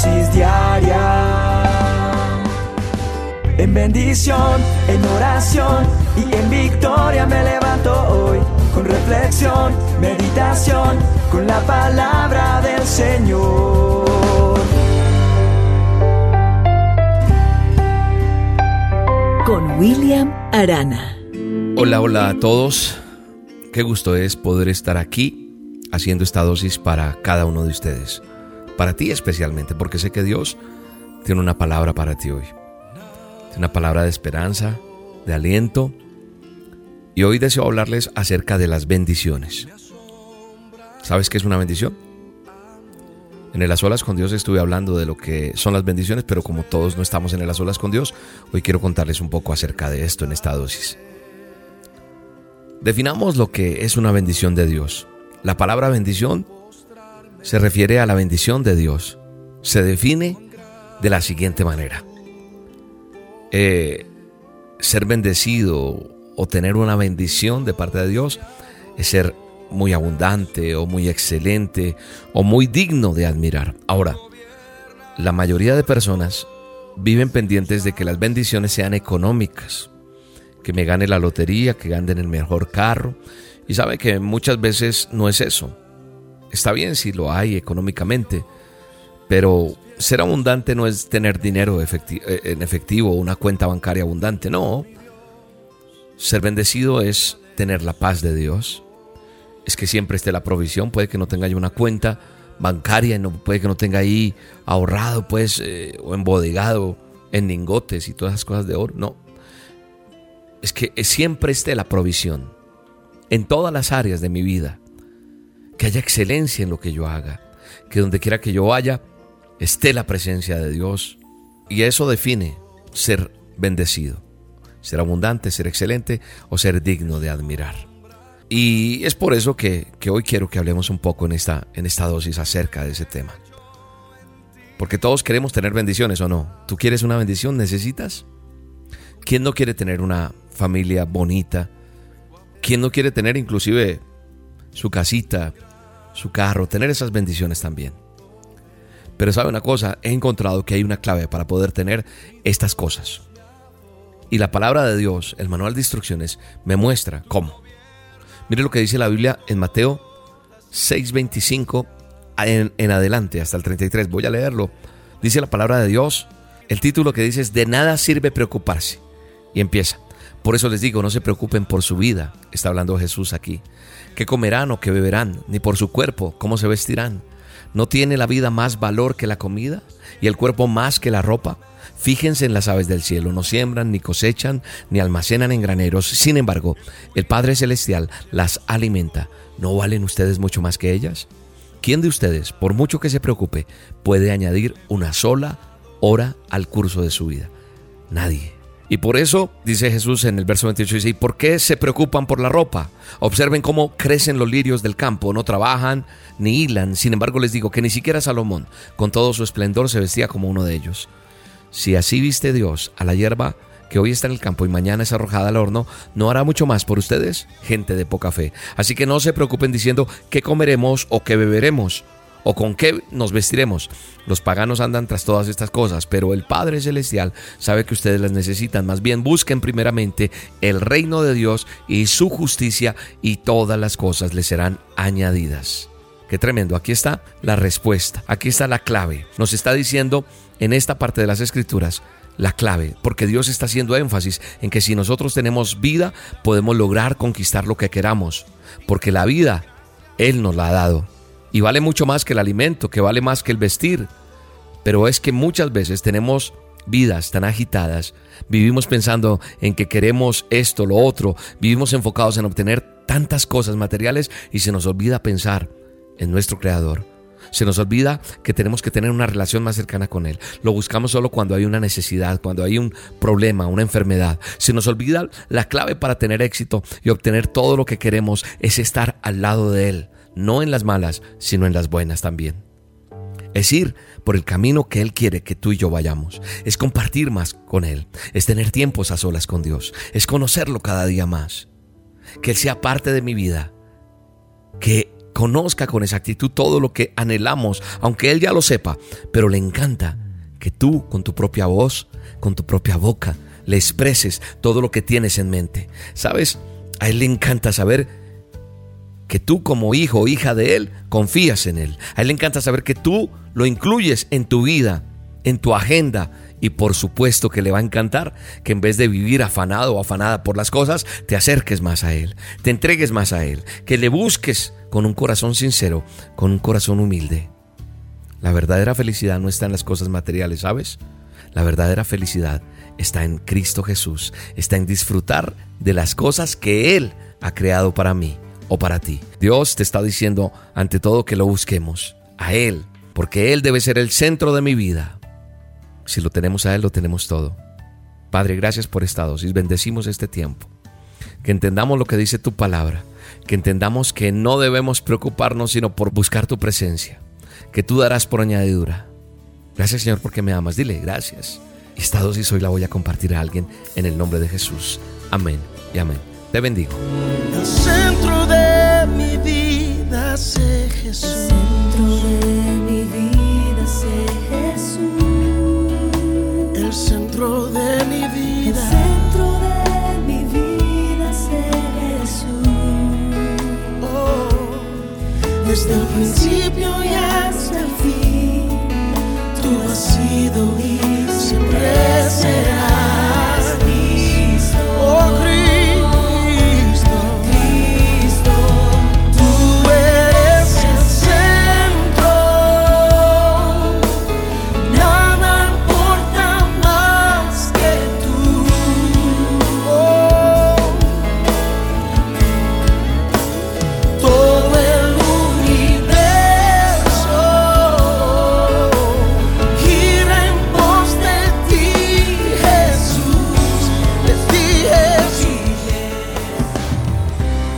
dosis diaria. En bendición, en oración y en victoria me levanto hoy. Con reflexión, meditación, con la palabra del Señor. Con William Arana. Hola, hola a todos. Qué gusto es poder estar aquí haciendo esta dosis para cada uno de ustedes. Para ti especialmente, porque sé que Dios tiene una palabra para ti hoy. Una palabra de esperanza, de aliento. Y hoy deseo hablarles acerca de las bendiciones. ¿Sabes qué es una bendición? En el A Solas con Dios estuve hablando de lo que son las bendiciones, pero como todos no estamos en el A Solas con Dios, hoy quiero contarles un poco acerca de esto en esta dosis. Definamos lo que es una bendición de Dios. La palabra bendición se refiere a la bendición de Dios. Se define de la siguiente manera. Eh, ser bendecido o tener una bendición de parte de Dios es ser muy abundante o muy excelente o muy digno de admirar. Ahora, la mayoría de personas viven pendientes de que las bendiciones sean económicas que me gane la lotería, que gane el mejor carro. Y sabe que muchas veces no es eso. Está bien si lo hay económicamente, pero ser abundante no es tener dinero eh, en efectivo una cuenta bancaria abundante, no. Ser bendecido es tener la paz de Dios. Es que siempre esté la provisión, puede que no tenga yo una cuenta bancaria, puede que no tenga ahí ahorrado pues eh, o embodegado en lingotes y todas esas cosas de oro, no es que siempre esté la provisión en todas las áreas de mi vida. Que haya excelencia en lo que yo haga. Que donde quiera que yo vaya, esté la presencia de Dios. Y eso define ser bendecido. Ser abundante, ser excelente o ser digno de admirar. Y es por eso que, hoy quiero que hablemos un poco en esta, en esta dosis acerca de ese tema. Porque todos queremos tener bendiciones o no. ¿Tú quieres una bendición? ¿Necesitas? ¿Quién no quiere tener una familia bonita? ¿Quién no quiere tener inclusive su casita, su carro, tener esas bendiciones también? Pero sabe una cosa, he encontrado que hay una clave para poder tener estas cosas. Y la palabra de Dios, el manual de instrucciones, me muestra cómo. Mire lo que dice la Biblia en Mateo 6:25 en, en adelante, hasta el 33. Voy a leerlo. Dice la palabra de Dios. El título que dice es, de nada sirve preocuparse y empieza. Por eso les digo, no se preocupen por su vida, está hablando Jesús aquí. ¿Qué comerán o qué beberán? Ni por su cuerpo, ¿cómo se vestirán? ¿No tiene la vida más valor que la comida? ¿Y el cuerpo más que la ropa? Fíjense en las aves del cielo, no siembran, ni cosechan, ni almacenan en graneros. Sin embargo, el Padre Celestial las alimenta. ¿No valen ustedes mucho más que ellas? ¿Quién de ustedes, por mucho que se preocupe, puede añadir una sola hora al curso de su vida? Nadie. Y por eso, dice Jesús en el verso 28, dice, ¿y por qué se preocupan por la ropa? Observen cómo crecen los lirios del campo, no trabajan ni hilan. Sin embargo, les digo que ni siquiera Salomón, con todo su esplendor, se vestía como uno de ellos. Si así viste Dios a la hierba que hoy está en el campo y mañana es arrojada al horno, ¿no hará mucho más por ustedes? Gente de poca fe. Así que no se preocupen diciendo qué comeremos o qué beberemos o con qué nos vestiremos. Los paganos andan tras todas estas cosas, pero el Padre Celestial sabe que ustedes las necesitan. Más bien busquen primeramente el reino de Dios y su justicia y todas las cosas les serán añadidas. Qué tremendo, aquí está la respuesta, aquí está la clave. Nos está diciendo en esta parte de las escrituras la clave, porque Dios está haciendo énfasis en que si nosotros tenemos vida, podemos lograr conquistar lo que queramos, porque la vida Él nos la ha dado y vale mucho más que el alimento, que vale más que el vestir. Pero es que muchas veces tenemos vidas tan agitadas, vivimos pensando en que queremos esto, lo otro, vivimos enfocados en obtener tantas cosas materiales y se nos olvida pensar en nuestro Creador. Se nos olvida que tenemos que tener una relación más cercana con Él. Lo buscamos solo cuando hay una necesidad, cuando hay un problema, una enfermedad. Se nos olvida la clave para tener éxito y obtener todo lo que queremos es estar al lado de Él no en las malas, sino en las buenas también. Es ir por el camino que Él quiere que tú y yo vayamos. Es compartir más con Él. Es tener tiempos a solas con Dios. Es conocerlo cada día más. Que Él sea parte de mi vida. Que conozca con exactitud todo lo que anhelamos, aunque Él ya lo sepa, pero le encanta que tú con tu propia voz, con tu propia boca, le expreses todo lo que tienes en mente. ¿Sabes? A Él le encanta saber que tú como hijo o hija de Él confías en Él. A Él le encanta saber que tú lo incluyes en tu vida, en tu agenda. Y por supuesto que le va a encantar que en vez de vivir afanado o afanada por las cosas, te acerques más a Él, te entregues más a Él, que le busques con un corazón sincero, con un corazón humilde. La verdadera felicidad no está en las cosas materiales, ¿sabes? La verdadera felicidad está en Cristo Jesús, está en disfrutar de las cosas que Él ha creado para mí o para ti. Dios te está diciendo ante todo que lo busquemos a Él, porque Él debe ser el centro de mi vida. Si lo tenemos a Él, lo tenemos todo. Padre, gracias por esta dosis. Bendecimos este tiempo. Que entendamos lo que dice tu palabra. Que entendamos que no debemos preocuparnos sino por buscar tu presencia. Que tú darás por añadidura. Gracias Señor porque me amas. Dile gracias. Esta dosis hoy la voy a compartir a alguien en el nombre de Jesús. Amén y amén. Te bendigo. El centro de mi vida sé Jesús. El centro de mi vida sé Jesús. El centro de mi El vida. centro de mi vida sé Jesús. Oh, desde el principio y hasta el fin. Tú has sido y siempre serás.